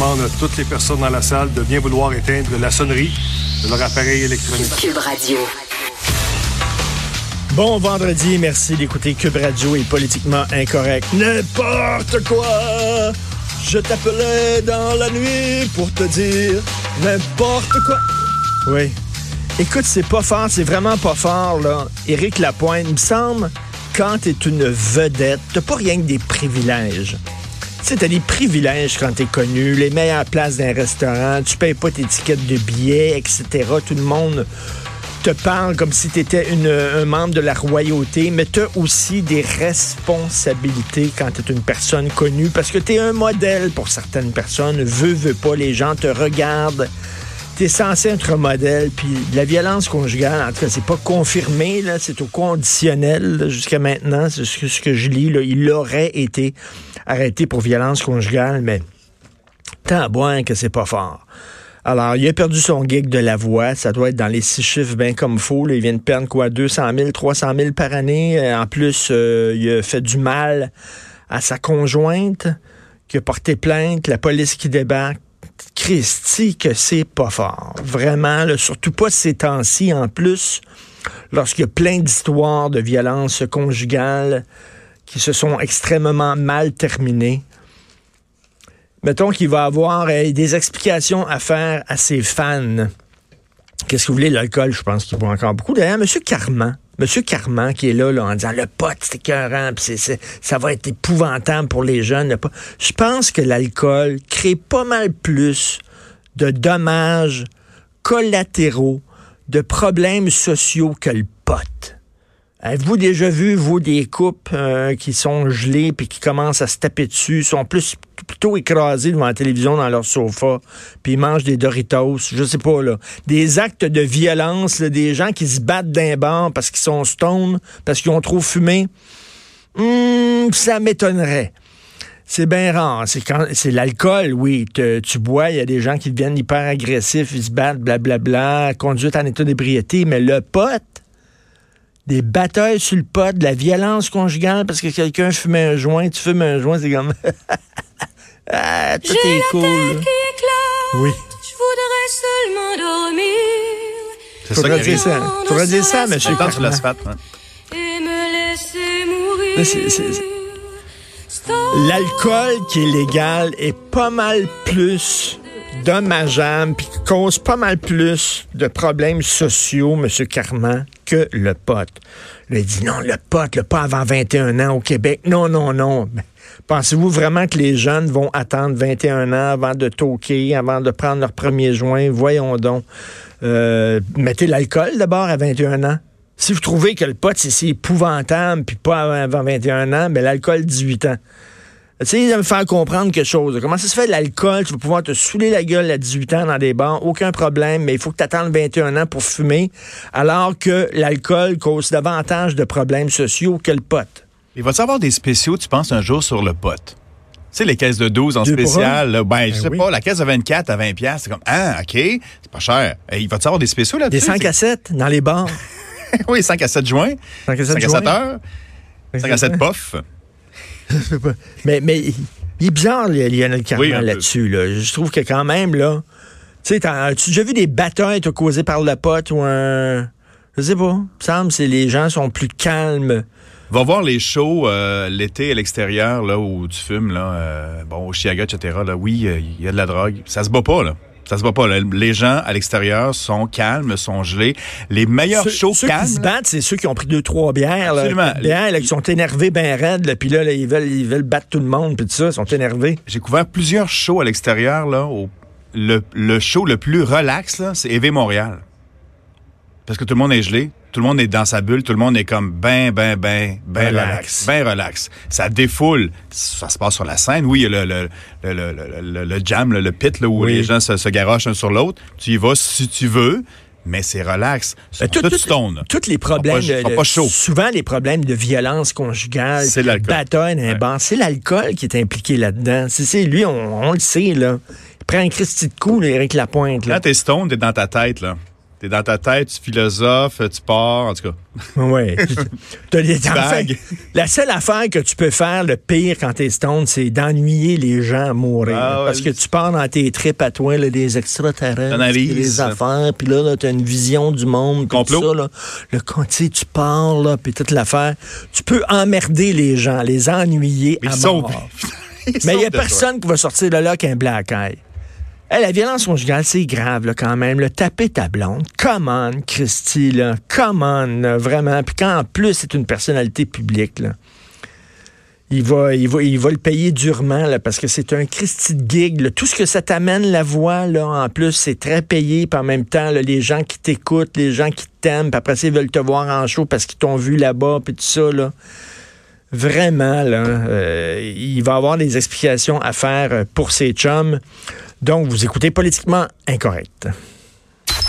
demande à toutes les personnes dans la salle de bien vouloir éteindre la sonnerie de leur appareil électronique. Cube Radio. Bon vendredi, merci d'écouter Cube Radio et Politiquement Incorrect. N'importe quoi! Je t'appelais dans la nuit pour te dire n'importe quoi. Oui. Écoute, c'est pas fort, c'est vraiment pas fort, là. Éric Lapointe, il me semble, quand t'es une vedette, t'as pas rien que des privilèges. Tu sais, t'as des privilèges quand t'es connu, les meilleures places d'un restaurant, tu payes pas tes tickets de billets, etc. Tout le monde te parle comme si tu étais un membre de la royauté, mais tu as aussi des responsabilités quand tu es une personne connue parce que tu es un modèle pour certaines personnes. Veux, veux pas, les gens te regardent. Tu es censé être un modèle, puis la violence conjugale, en tout cas, c'est pas confirmé, là, c'est au conditionnel jusqu'à maintenant, c'est ce que je lis. Là, il aurait été arrêté pour violence conjugale, mais tant à boire que c'est pas fort. Alors, il a perdu son gig de la voix. Ça doit être dans les six chiffres bien comme faux. Il vient de perdre quoi, 200 000, 300 000 par année. Euh, en plus, euh, il a fait du mal à sa conjointe qui a porté plainte, la police qui débarque. Christy, que c'est pas fort. Vraiment, surtout pas ces temps-ci en plus, lorsqu'il y a plein d'histoires de violence conjugale qui se sont extrêmement mal terminées mettons qu'il va avoir euh, des explications à faire à ses fans. Qu'est-ce que vous voulez, l'alcool, je pense qu'il boit encore beaucoup. D'ailleurs, M. Carman, M. Carman qui est là, en disant le pot, c'est écœurant, puis ça va être épouvantable pour les jeunes. Je pense que l'alcool crée pas mal plus de dommages collatéraux, de problèmes sociaux que le pot. Avez-vous déjà vu, vous, des coupes euh, qui sont gelées puis qui commencent à se taper dessus, sont plus plutôt écrasés devant la télévision dans leur sofa, puis ils mangent des Doritos, je sais pas, là. Des actes de violence, des gens qui se battent d'un bar parce qu'ils sont stone, parce qu'ils ont trop fumé. Hum, ça m'étonnerait. C'est bien rare. C'est quand c'est l'alcool, oui. tu bois, il y a des gens qui deviennent hyper agressifs, ils se battent, blablabla, conduite en état d'ébriété, mais le pote, des batailles sur le pot, de la violence conjugale parce que quelqu'un fumait un joint, tu fumes un joint, c'est comme. ah, tout est cool. oui. Je voudrais seulement dormir. C'est ça qui dire ça. Faudrait dire ça, monsieur. Temps sur l'asphalte. Hein. Et me laisser mourir. L'alcool qui est légal est pas mal plus dommageable puis cause pas mal plus de problèmes sociaux, M. Carman, le pote. il dit non, le pote, le pas avant 21 ans au Québec. Non, non, non. Pensez-vous vraiment que les jeunes vont attendre 21 ans avant de toquer, avant de prendre leur premier joint? Voyons donc. Euh, mettez l'alcool d'abord à 21 ans. Si vous trouvez que le pote, c'est épouvantable, puis pas avant 21 ans, mais l'alcool, 18 ans. Essayez de me faire comprendre quelque chose. Comment ça se fait l'alcool? Tu vas pouvoir te saouler la gueule à 18 ans dans des bars, aucun problème, mais il faut que tu attendes 21 ans pour fumer, alors que l'alcool cause davantage de problèmes sociaux que le pote. Il va y avoir des spéciaux, tu penses, un jour sur le pote? Tu sais, les caisses de 12 en spécial, ben, ben, je sais pas, la caisse de 24 à 20 c'est comme, ah, OK, c'est pas cher. il va y avoir des spéciaux là-dessus? Des 5 à 7 dans les bars. oui, 5 à 7 juin. 5 à 7, 5 à 7 heures. 5 à 7 puffs. mais, mais il est bizarre, Lionel Carman, là-dessus. Je trouve que quand même, là. Tu sais, as-tu déjà vu des batailles causées par le pote ou un. Je sais pas. Il me semble que les gens sont plus calmes. Va voir les shows euh, l'été à l'extérieur, là, où tu fumes, là. Euh, bon, au Chiaga, etc. Là, oui, euh, il y a de la drogue. Ça se bat pas, là. Ça se voit pas. Les gens à l'extérieur sont calmes, sont gelés. Les meilleurs shows ceux calmes. Ceux qui se battent, c'est ceux qui ont pris deux, trois bières. Absolument. Bières, là, qui sont énervés ben raides. Puis là, ils, veulent, ils veulent battre tout le monde. Puis tout ça, ils sont énervés. J'ai couvert plusieurs shows à l'extérieur. là. le, le show le plus relax, c'est EV Montréal. Parce que tout le monde est gelé tout le monde est dans sa bulle, tout le monde est comme ben, ben, ben, ben relax, ben relax. Ça défoule. Ça se passe sur la scène. Oui, il y a le, le, le, le, jam, le, pit, là, où les gens se, se garochent un sur l'autre. Tu y vas si tu veux. Mais c'est relax. Euh, tout, tout, stone. Tous les problèmes, pas, chaud. souvent les problèmes de violence conjugale, c'est bataille un c'est l'alcool qui est impliqué là-dedans. C'est lui, on, le sait là. Il prend un Christy de coup, Éric Lapointe. Là. Quand t'es stone, t'es dans ta tête là. T'es dans ta tête, tu philosophes, tu pars, en tout cas. Oui. La seule affaire que tu peux faire, le pire quand t'es stone, c'est d'ennuyer les gens à mourir. Ah ouais. Parce que tu pars dans tes tripes à toi, là, des extraterrestres, des affaires, puis là, là t'as une vision du monde, Complot. tout ça, là. Le con- tu pars, là, puis toute l'affaire. Tu peux emmerder les gens, les ennuyer Mais à mort. Mais il n'y a toi. personne qui va sortir de là qu'un black eye. La violence conjugale, c'est grave quand même. Le taper ta blonde, come on, Christy, là. Là, vraiment. Puis quand en plus c'est une personnalité publique, il va, le payer durement parce que c'est un Christy de gig. Tout ce que ça t'amène, la voix, là, en plus, c'est très payé. Puis en même temps, les gens qui t'écoutent, les gens qui t'aiment, puis après ça, veulent te voir en show parce qu'ils t'ont vu là-bas, puis tout ça, là. Vraiment, là, euh, il va avoir des explications à faire euh, pour ses chums. Donc, vous écoutez politiquement incorrect.